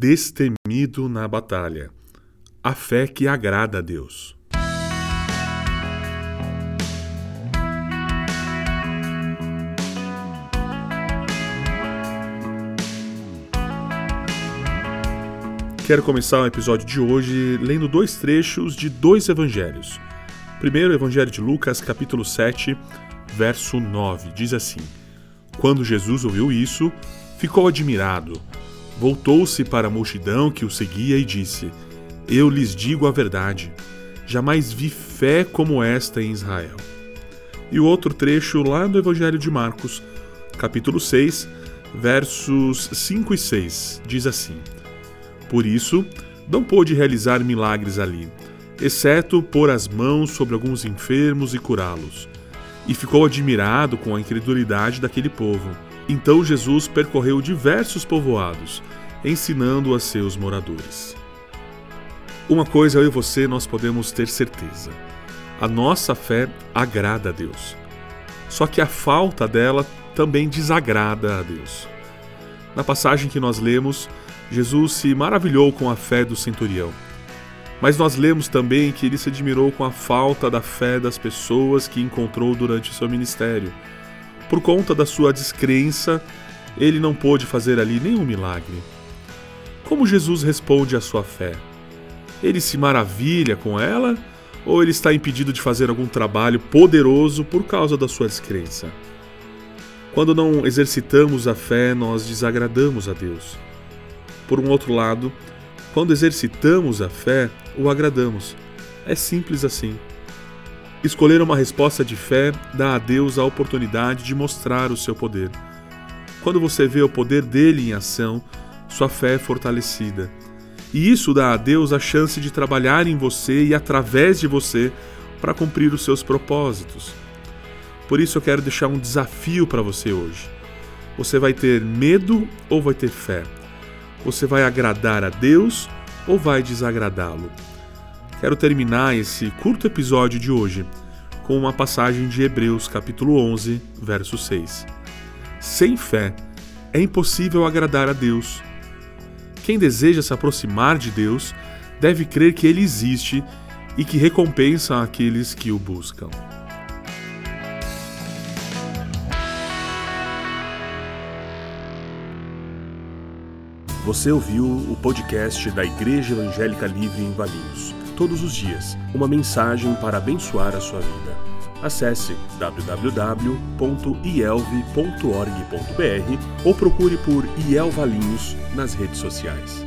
destemido na batalha. A fé que agrada a Deus. Quero começar o episódio de hoje lendo dois trechos de dois evangelhos. Primeiro, o evangelho de Lucas, capítulo 7, verso 9, diz assim: Quando Jesus ouviu isso, ficou admirado. Voltou-se para a multidão que o seguia e disse: Eu lhes digo a verdade, jamais vi fé como esta em Israel. E o outro trecho lá do Evangelho de Marcos, capítulo 6, versos 5 e 6, diz assim: por isso, não pôde realizar milagres ali, exceto pôr as mãos sobre alguns enfermos e curá-los. E ficou admirado com a incredulidade daquele povo. Então Jesus percorreu diversos povoados, ensinando a seus moradores. Uma coisa eu e você nós podemos ter certeza: a nossa fé agrada a Deus. Só que a falta dela também desagrada a Deus. Na passagem que nós lemos, Jesus se maravilhou com a fé do centurião. Mas nós lemos também que ele se admirou com a falta da fé das pessoas que encontrou durante o seu ministério. Por conta da sua descrença, ele não pôde fazer ali nenhum milagre. Como Jesus responde à sua fé? Ele se maravilha com ela ou ele está impedido de fazer algum trabalho poderoso por causa da sua descrença? Quando não exercitamos a fé, nós desagradamos a Deus. Por um outro lado, quando exercitamos a fé, o agradamos. É simples assim. Escolher uma resposta de fé dá a Deus a oportunidade de mostrar o seu poder. Quando você vê o poder dele em ação, sua fé é fortalecida. E isso dá a Deus a chance de trabalhar em você e através de você para cumprir os seus propósitos. Por isso eu quero deixar um desafio para você hoje. Você vai ter medo ou vai ter fé? Você vai agradar a Deus ou vai desagradá-lo? Quero terminar esse curto episódio de hoje com uma passagem de Hebreus, capítulo 11, verso 6. Sem fé é impossível agradar a Deus. Quem deseja se aproximar de Deus deve crer que Ele existe e que recompensa aqueles que o buscam. Você ouviu o podcast da Igreja Evangélica Livre em Valinhos. Todos os dias, uma mensagem para abençoar a sua vida. Acesse www.ielve.org.br ou procure por IEL Valinhos nas redes sociais.